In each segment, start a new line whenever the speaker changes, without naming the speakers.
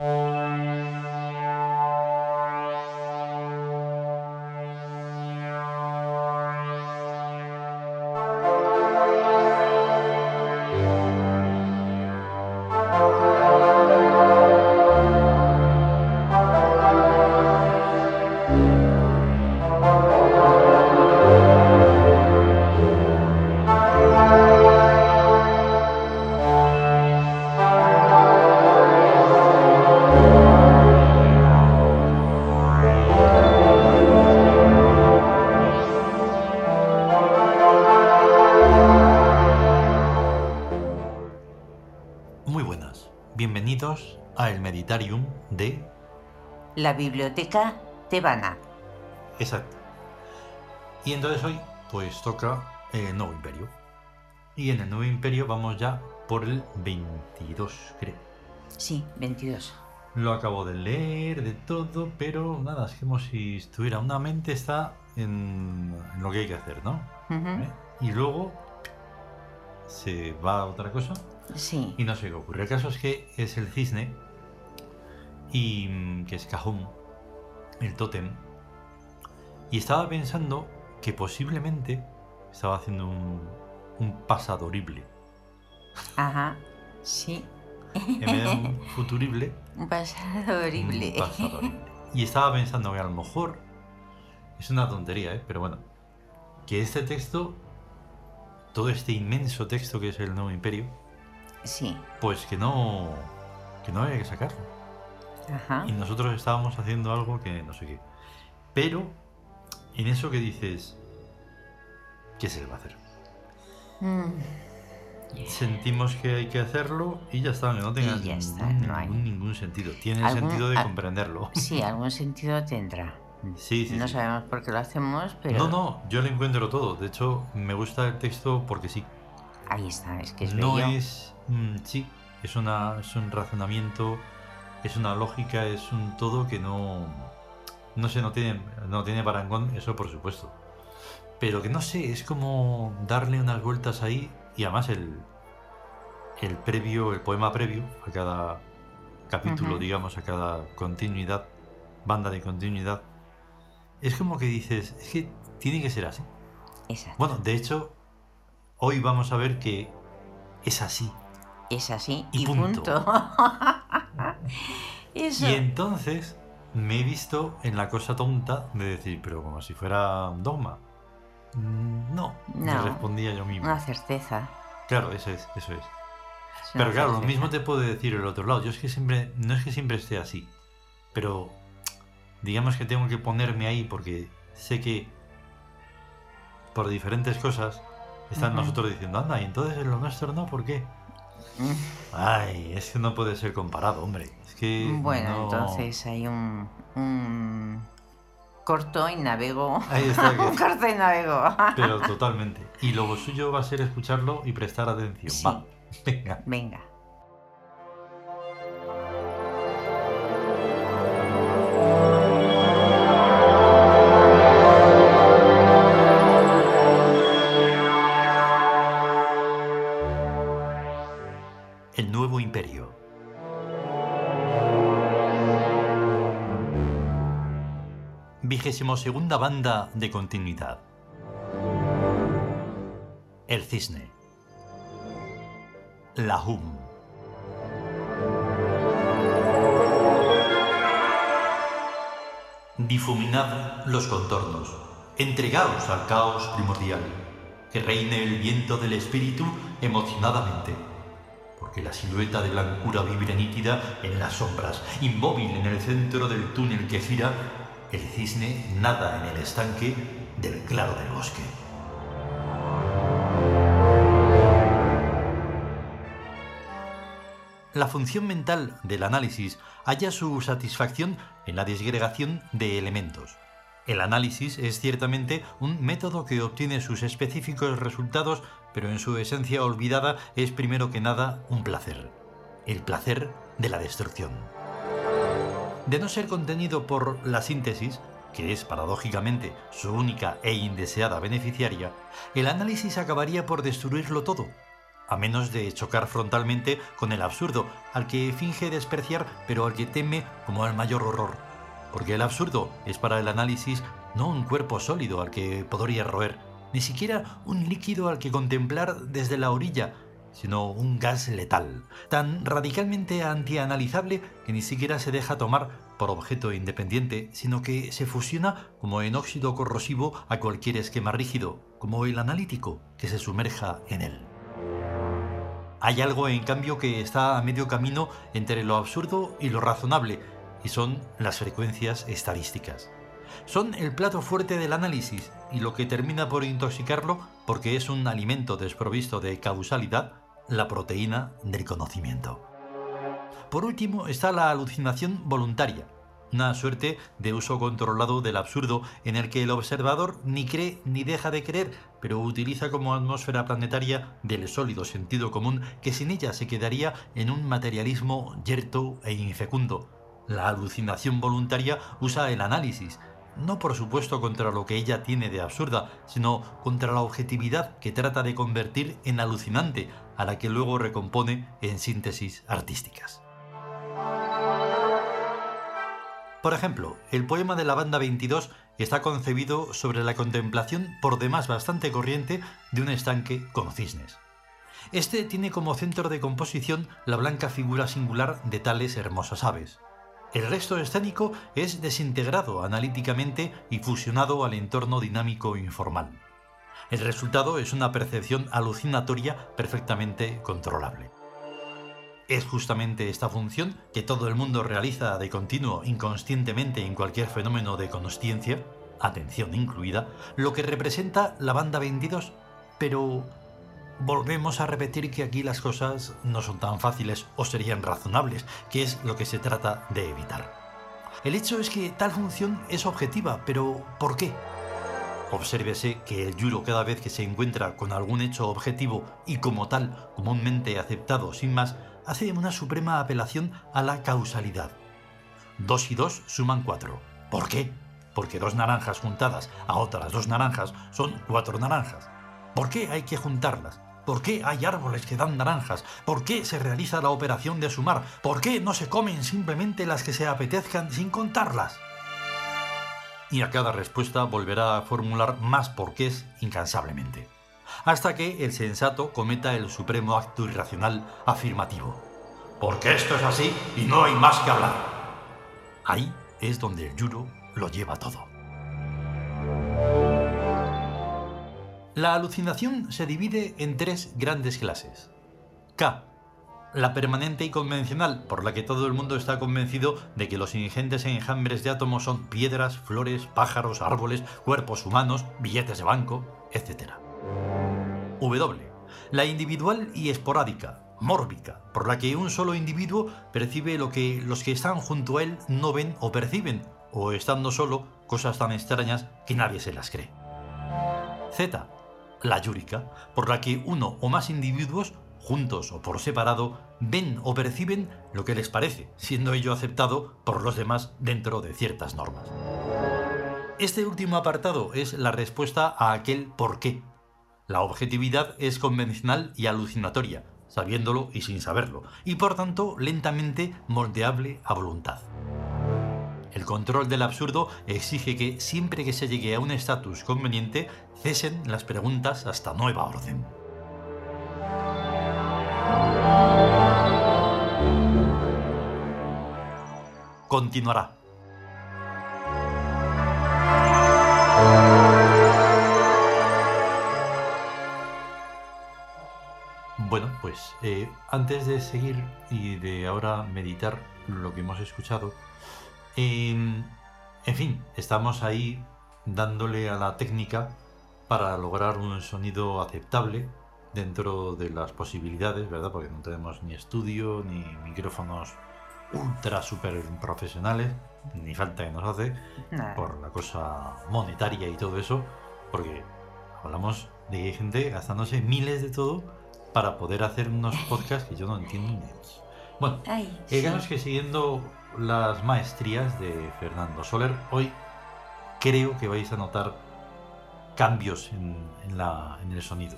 Muy
La biblioteca tebana.
Exacto. Y entonces hoy pues toca el Nuevo Imperio. Y en el Nuevo Imperio vamos ya por el 22, creo.
Sí, 22.
Lo acabo de leer, de todo, pero nada, es como si estuviera una mente está en, en lo que hay que hacer, ¿no? ¿Eh? Y luego se va a otra cosa
Sí.
y no sé qué ocurre. El caso es que es el cisne y mm, que es Cajún, el tótem. Y estaba pensando que posiblemente estaba haciendo un, un pasado horrible.
Ajá. Sí.
En vez de un futurible,
Un pasado horrible.
un pasado horrible. Y estaba pensando que a lo mejor es una tontería, ¿eh? pero bueno, que este texto, todo este inmenso texto que es el Nuevo Imperio,
Sí.
pues que no, que no había que sacarlo.
Ajá.
Y nosotros estábamos haciendo algo que no sé qué. Pero en eso que dices, ¿qué se le va a hacer?
Mm,
Sentimos que hay que hacerlo y ya está, que no tenga ningún,
está, no hay.
ningún- ningún sentido. Tiene el sentido de comprenderlo.
Sí, algún sentido tendrá.
Sí, sí,
no
sí.
sabemos por qué lo hacemos, pero
No, no, yo le encuentro todo. De hecho, me gusta el texto porque sí.
ahí está, es que es
no
bello.
es. mm, sí, es, una, es un razonamiento, es una lógica, es un todo que no. No sé, no tiene, no tiene parangón, eso por supuesto. Pero que no sé, es como darle unas vueltas ahí y además el, el previo, el poema previo a cada capítulo, digamos, a cada continuidad, banda de continuidad. Es como que dices, es que tiene que ser así.
Exacto.
Bueno, de hecho, hoy vamos a ver que es así.
es así
y
y,
punto.
punto. Eso.
Y entonces me he visto en la cosa tonta de decir, pero como si fuera un dogma. Mm, No, me
No.
respondía yo mismo.
Una certeza.
Claro, eso es, eso es. Pero claro, lo mismo te puede decir el otro lado. Yo es que siempre, no es que siempre esté así, pero digamos que tengo que ponerme ahí porque sé que por diferentes cosas están nosotros diciendo, anda, y entonces en lo nuestro no, ¿por qué? Ay, es que no puede ser comparado, hombre. Es que.
Bueno,
no-
entonces hay un, un corto y navego.
Ahí está,
un corto y navego.
pero totalmente. Y lo suyo va a ser escucharlo y prestar atención.
Sí.
Va, venga.
Venga.
32 banda de continuidad. El Cisne. La Hum. Difuminad los contornos. Entregaos al caos primordial. Que reine el viento del espíritu emocionadamente. Porque la silueta de blancura vibra nítida en las sombras, inmóvil en el centro del túnel que gira el cisne nada en el estanque del claro del bosque. La función mental del análisis halla su satisfacción en la disgregación de elementos. El análisis es ciertamente un método que obtiene sus específicos resultados, pero en su esencia olvidada es primero que nada un placer. El placer de la destrucción. De no ser contenido por la síntesis, que es paradójicamente su única e indeseada beneficiaria, el análisis acabaría por destruirlo todo, a menos de chocar frontalmente con el absurdo, al que finge despreciar pero al que teme como al mayor horror. Porque el absurdo es para el análisis no un cuerpo sólido al que podría roer, ni siquiera un líquido al que contemplar desde la orilla, sino un gas letal, tan radicalmente antianalizable que ni siquiera se deja tomar por objeto independiente, sino que se fusiona como en óxido corrosivo a cualquier esquema rígido, como el analítico que se sumerja en él. Hay algo, en cambio, que está a medio camino entre lo absurdo y lo razonable, y son las frecuencias estadísticas. Son el plato fuerte del análisis y lo que termina por intoxicarlo, porque es un alimento desprovisto de causalidad, la proteína del conocimiento. Por último está la alucinación voluntaria, una suerte de uso controlado del absurdo en el que el observador ni cree ni deja de creer, pero utiliza como atmósfera planetaria del sólido sentido común que sin ella se quedaría en un materialismo yerto e infecundo. La alucinación voluntaria usa el análisis, no por supuesto contra lo que ella tiene de absurda, sino contra la objetividad que trata de convertir en alucinante, a la que luego recompone en síntesis artísticas. Por ejemplo, el poema de la banda 22 está concebido sobre la contemplación por demás bastante corriente de un estanque con cisnes. Este tiene como centro de composición la blanca figura singular de tales hermosas aves. El resto escénico es desintegrado analíticamente y fusionado al entorno dinámico informal. El resultado es una percepción alucinatoria perfectamente controlable. Es justamente esta función que todo el mundo realiza de continuo inconscientemente en cualquier fenómeno de consciencia, atención incluida, lo que representa la banda 22, pero volvemos a repetir que aquí las cosas no son tan fáciles o serían razonables, que es lo que se trata de evitar. El hecho es que tal función es objetiva, pero ¿por qué? Obsérvese que el yuro cada vez que se encuentra con algún hecho objetivo y como tal comúnmente aceptado sin más, hace una suprema apelación a la causalidad. Dos y dos suman cuatro. ¿Por qué? Porque dos naranjas juntadas a otras dos naranjas son cuatro naranjas. ¿Por qué hay que juntarlas? ¿Por qué hay árboles que dan naranjas? ¿Por qué se realiza la operación de sumar? ¿Por qué no se comen simplemente las que se apetezcan sin contarlas? Y a cada respuesta volverá a formular más porqués incansablemente hasta que el sensato cometa el supremo acto irracional afirmativo. Porque esto es así y no hay más que hablar. Ahí es donde el yuro lo lleva todo. La alucinación se divide en tres grandes clases. K. La permanente y convencional, por la que todo el mundo está convencido de que los ingentes enjambres de átomos son piedras, flores, pájaros, árboles, cuerpos humanos, billetes de banco, etc. W. La individual y esporádica, mórbica, por la que un solo individuo percibe lo que los que están junto a él no ven o perciben, o estando solo, cosas tan extrañas que nadie se las cree. Z. La yúrica, por la que uno o más individuos, juntos o por separado, ven o perciben lo que les parece, siendo ello aceptado por los demás dentro de ciertas normas. Este último apartado es la respuesta a aquel por qué la objetividad es convencional y alucinatoria, sabiéndolo y sin saberlo, y por tanto lentamente moldeable a voluntad. El control del absurdo exige que siempre que se llegue a un estatus conveniente cesen las preguntas hasta nueva orden. Continuará. Bueno, pues eh, antes de seguir y de ahora meditar lo que hemos escuchado, em, en fin, estamos ahí dándole a la técnica para lograr un sonido aceptable dentro de las posibilidades, ¿verdad? Porque no tenemos ni estudio, ni micrófonos ultra super profesionales, ni falta que nos hace, por la cosa monetaria y todo eso, porque hablamos de que hay gente gastándose miles de todo para poder hacer unos podcasts que yo no entiendo ni Bueno, digamos que siguiendo las maestrías de Fernando Soler, hoy creo que vais a notar cambios en, la, en el sonido,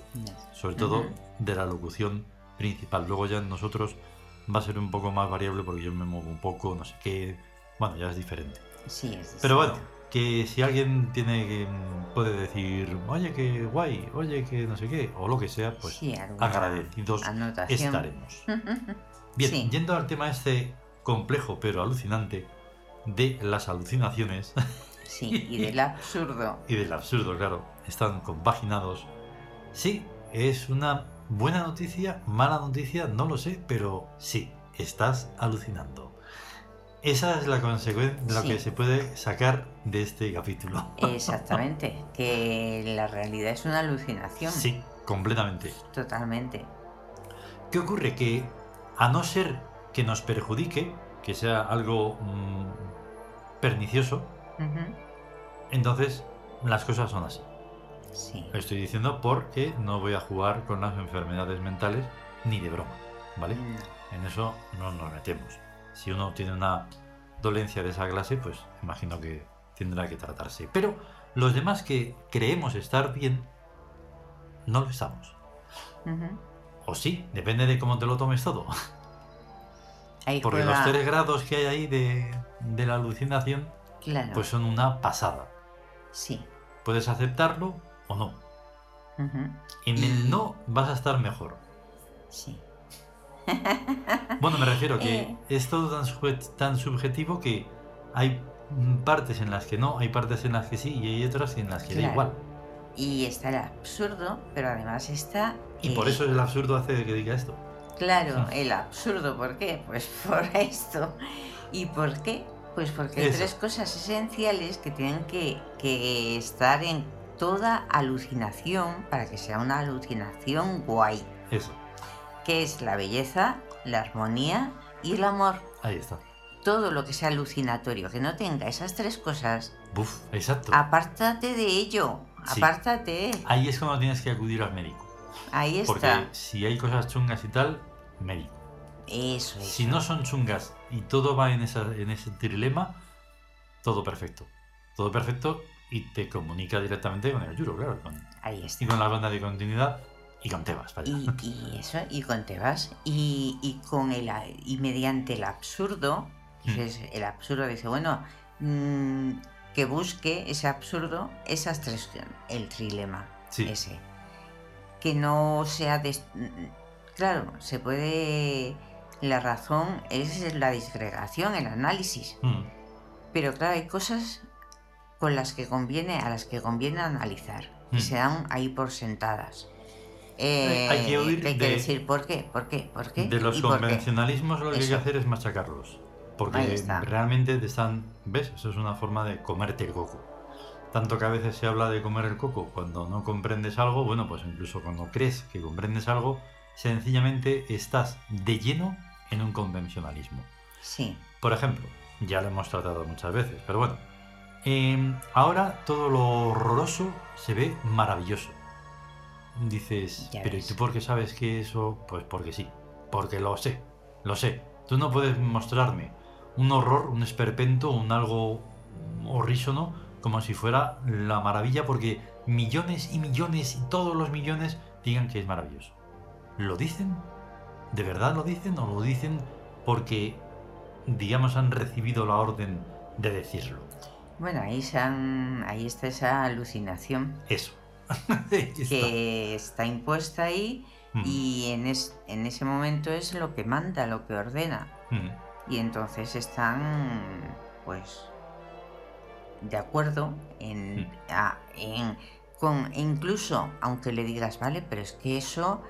sobre todo de la locución principal. Luego ya en nosotros va a ser un poco más variable porque yo me muevo un poco, no sé qué. Bueno, ya es diferente.
Sí, es
Pero bueno, que si alguien tiene que puede decir, oye, que guay, oye, que no sé qué, o lo que sea, pues
Sí,
agradecidos
anotación.
estaremos. Bien,
Sí.
yendo al tema este complejo pero alucinante de las alucinaciones
Sí, y del absurdo.
y del absurdo, claro, están compaginados. Sí, es una buena noticia, mala noticia, no lo sé, pero sí, estás alucinando. Esa es la consecuencia, lo
Sí.
que se puede sacar de este capítulo.
Exactamente, que la realidad es una alucinación.
Sí, completamente.
Totalmente.
¿Qué ocurre? Que a no ser que nos perjudique, que sea algo mm, pernicioso, entonces las cosas son así.
Sí.
Lo estoy diciendo porque no voy a jugar con las enfermedades mentales ni de broma, ¿vale? En eso no nos metemos. Si uno tiene una dolencia de esa clase, pues imagino que tendrá que tratarse. Pero los demás que creemos estar bien, no lo estamos. O sí, depende de cómo te lo tomes todo.
Ahí
Porque
juega-
los tres grados que hay ahí de, de la alucinación,
Claro.
pues son una pasada.
Sí.
Puedes aceptarlo o no. En el no vas a estar mejor.
Sí.
Bueno, me refiero que
Eh.
es todo tan, tan subjetivo que hay partes en las que no, hay partes en las que sí y hay otras en las que da igual.
Y está el absurdo, pero además está.
Y por eso el absurdo hace que diga esto.
Claro, el absurdo, ¿por qué? Pues por esto. ¿Y por qué? Pues porque hay
Eso.
tres cosas esenciales que tienen que, que estar en toda alucinación para que sea una alucinación guay,
Eso,
que es la belleza, la armonía y el amor.
ahí está.
Todo lo que sea alucinatorio, que no tenga esas tres cosas,
Buf, exacto.
apártate de ello,
Sí.
apártate.
Ahí es cuando tienes que acudir al médico.
Ahí
Porque
está.
si hay cosas chungas y tal, médico.
Eso es.
Si no son chungas y todo va en, esa, en ese trilema, todo perfecto. Todo perfecto y te comunica directamente con el Yuro, claro. Con,
Ahí está.
y con la banda de continuidad y con Tebas, vaya.
Y, y eso, y con Tebas, y, y con el y mediante el absurdo,
Mm.
el absurdo dice, bueno, mm, que busque ese absurdo, esas tres, el trilema,
Sí.
ese. Que no sea des- claro, se puede la razón es la disgregación, el análisis.
Mm,
Pero claro, hay cosas con las que conviene, a las que conviene analizar.
Mm.
Y se dan ahí por sentadas. Eh,
Hay que huir
hay que
de-
decir por qué, por qué, por qué.
De los convencionalismos lo que hay que hacer es machacarlos. Porque realmente te están... ¿Ves? Eso es una forma de comerte el coco. Tanto que a veces se habla de comer el coco cuando no comprendes algo, bueno, pues incluso cuando crees que comprendes algo, sencillamente estás de lleno en un convencionalismo.
Sí,
Por ejemplo, ya lo hemos tratado muchas veces, pero bueno, em, ahora todo lo horroroso se ve maravilloso. Dices,
Ya
pero ¿y tú por qué sabes que eso? Pues porque sí, porque lo sé, lo sé. Tú no puedes mostrarme un horror, un esperpento, un algo horrísono como si fuera la maravilla porque millones y millones y todos los millones digan que es maravilloso. ¿Lo dicen? ¿De verdad lo dicen o lo dicen porque, digamos, han recibido la orden de decirlo?
bueno, ahí, se han- ahí está esa alucinación
Eso.
Que está impuesta ahí
Mm,
y en, es- en ese momento es lo que manda, lo que ordena.
mm,
Y entonces están, pues, de acuerdo en,
Mm.
a- en- con, incluso, aunque le digas, vale, pero es que eso,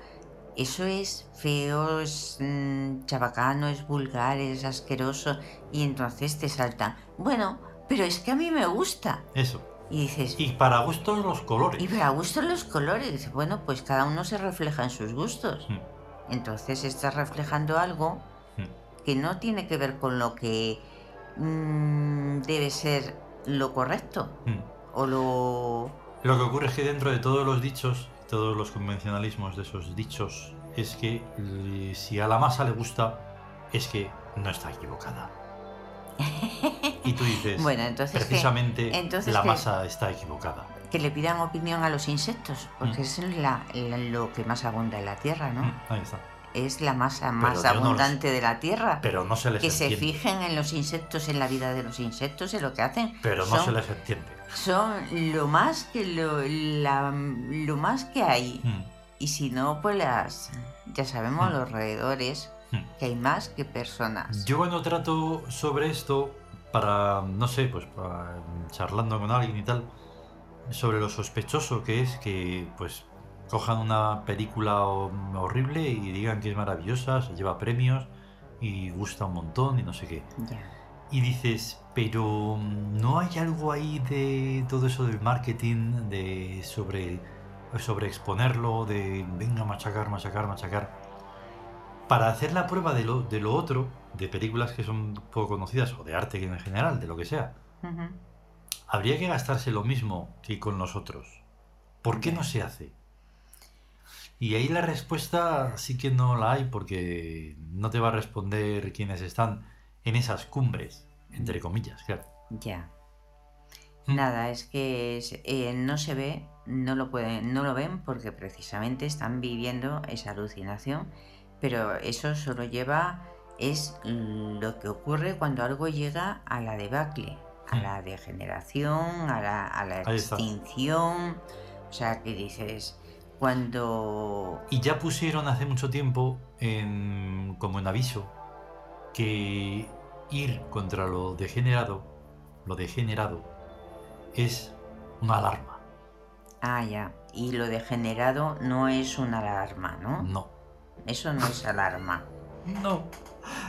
eso es feo, es mm, chabacano, es vulgar, es asqueroso, y entonces te saltan, bueno, pero es que a mí me gusta.
Eso.
Y dices,
Y para gustos los colores.
y para gusto los colores, bueno, pues cada uno se refleja en sus gustos.
Mm,
Entonces estás reflejando algo. Que no tiene que ver con lo que mm, debe ser lo correcto
Mm.
o lo...
Lo que ocurre es que dentro de todos los dichos, todos los convencionalismos de esos dichos, es que si a la masa le gusta, es que no está equivocada. Y tú dices,
Bueno, entonces que,
precisamente
entonces
la
que-
masa está equivocada.
que le pidan opinión a los insectos, porque
Mm.
es la- la- lo que más abunda en la Tierra, ¿no?
Mm, Ahí está.
Es la masa más
yo no lo
abundante de la Tierra.
Pero no se les
que se
entiende.
fijen en los insectos, en la vida de los insectos, en lo que hacen.
Pero no
son,
se les entiende.
son lo más que lo, la- lo más que hay.
Mm,
Y si no, pues las ya sabemos
Hmm.
los roedores
mm.
que hay más que personas.
Yo cuando trato sobre esto, para, no sé, pues para, charlando con alguien y tal, sobre lo sospechoso que es que, pues, cojan una película ho- horrible y digan que es maravillosa, se lleva premios y gusta un montón y no sé qué.
Ya.
Y dices, pero ¿no hay algo ahí de todo eso del marketing, de sobre, sobre exponerlo, de venga, machacar, machacar, machacar? Para hacer la prueba de lo, de lo otro, de películas que son poco conocidas, o de arte en general, de lo que sea, habría que gastarse lo mismo que con nosotros. ¿Por qué no se hace? Y ahí la respuesta sí que no la hay porque no te va a responder quienes están en esas cumbres, entre comillas, claro.
Ya.
Mm.
Nada, es que eh, no se ve, no lo pueden, no lo ven porque precisamente están viviendo esa alucinación, pero eso solo lleva es lo que ocurre cuando algo llega a la debacle, a
Mm.
la degeneración, a la, a la extinción. O sea, que dices, cuando
Y ya pusieron hace mucho tiempo en- como en aviso que ir contra lo degenerado, lo degenerado, es una alarma.
Ah, ya. Y lo degenerado no es una alarma, ¿no?
No.
Eso no es alarma.
No.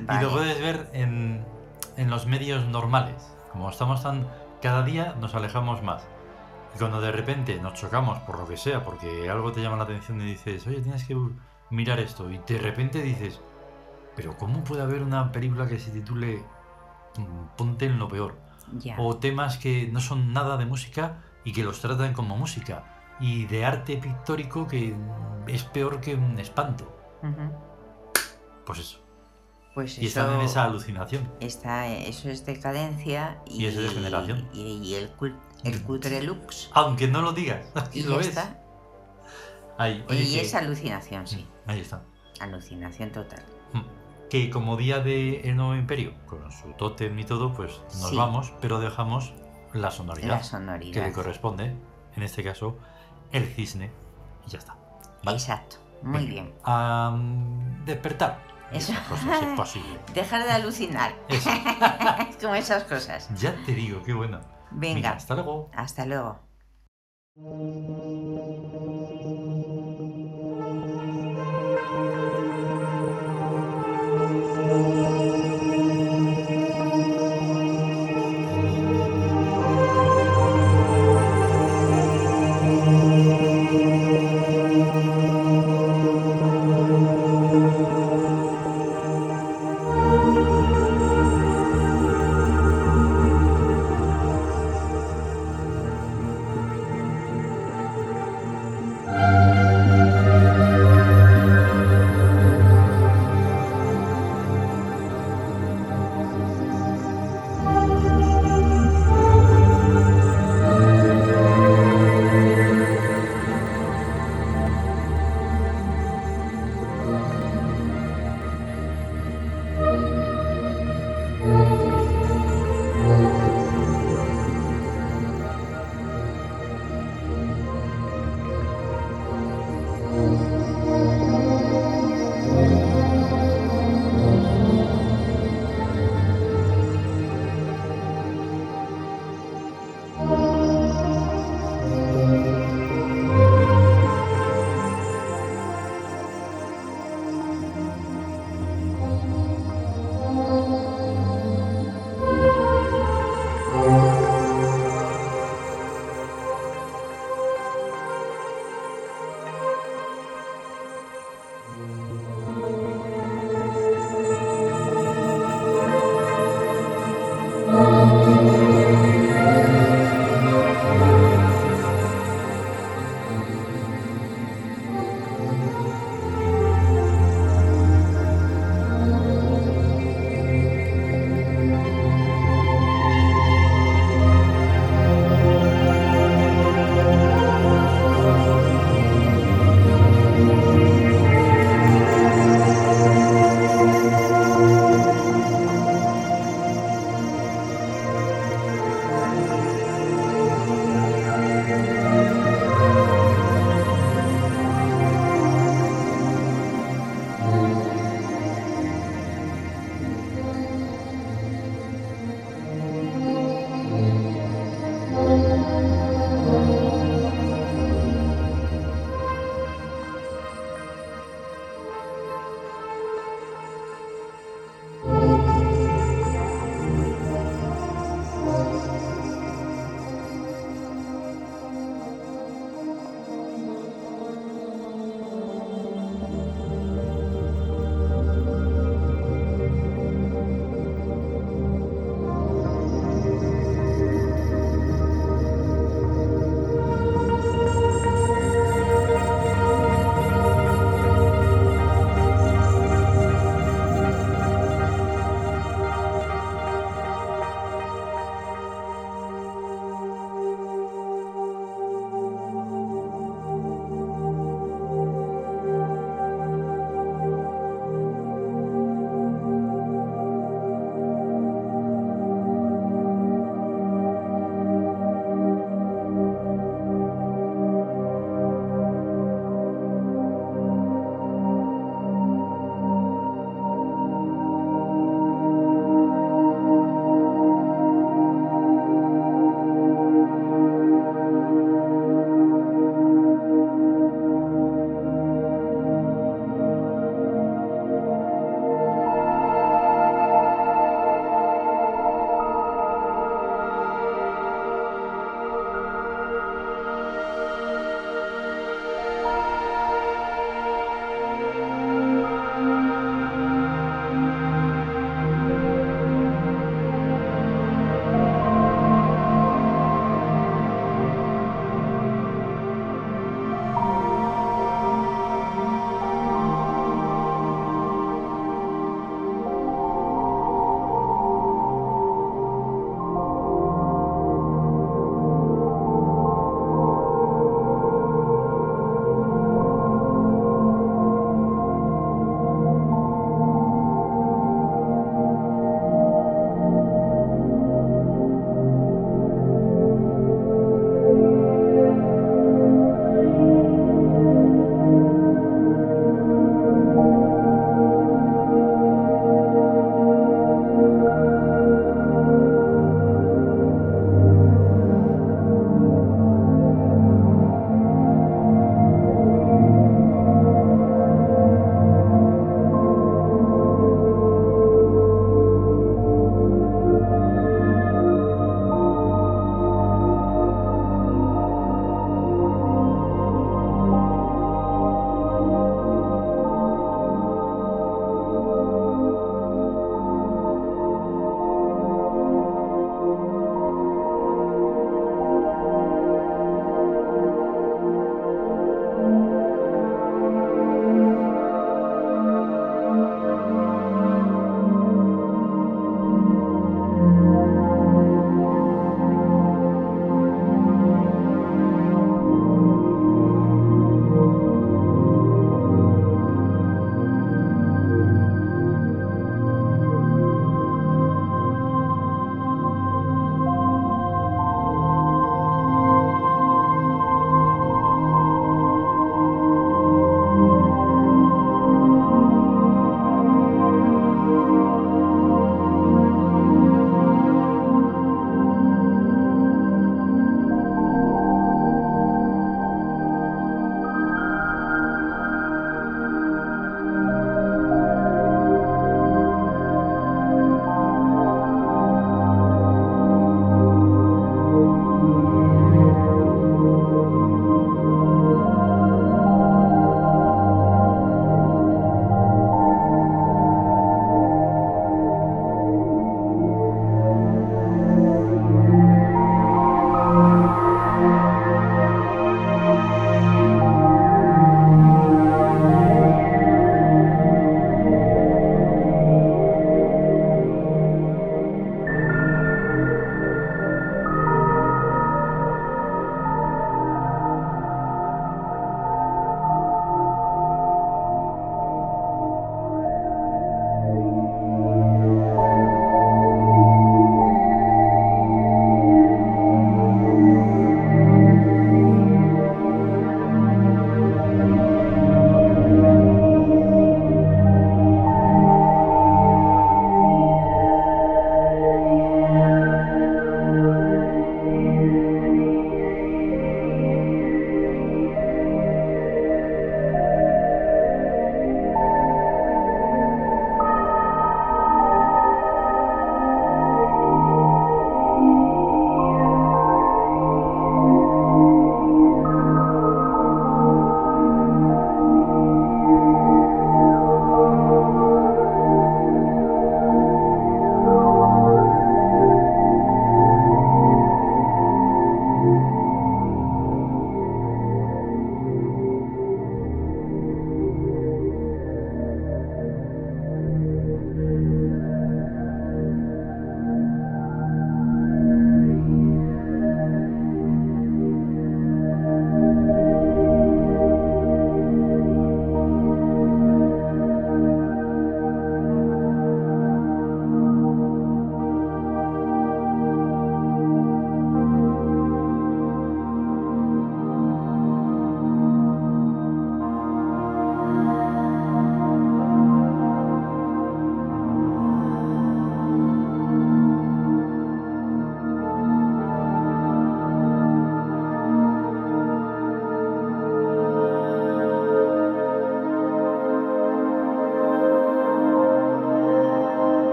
Y lo puedes ver en, en los medios normales. Como estamos tan... Cada día nos alejamos más. Y cuando de repente nos chocamos por lo que sea, porque algo te llama la atención y dices, oye, tienes que mirar esto. Y de repente dices, pero ¿cómo puede haber una película que se titule mm, Ponte en lo peor? O temas que no son nada de música y que los tratan como música. Y de arte pictórico que es peor que un espanto. Pues eso.
Pues
Y
eso,
están en esa alucinación.
está, eso es decadencia y,
Y es degeneración.
Y, y el, cul- el cutre lux.
Aunque no lo digas.
Y
lo es.
está.
Ahí, oye,
y
que-
es alucinación, sí.
Ahí está.
Alucinación total.
Que como día de el nuevo imperio, con su tótem y todo, pues nos
Sí.
vamos, pero dejamos la sonoridad
La
que
sonoridad.
le corresponde, en este caso, el cisne, y ya está. ¿vale?
Exacto. Muy
Venga.
bien.
A despertar.
Eso.
esas cosas, si es posible.
Dejar de alucinar.
Eso.
Como esas cosas.
Ya te digo, qué bueno.
Venga.
hasta luego.
Hasta luego.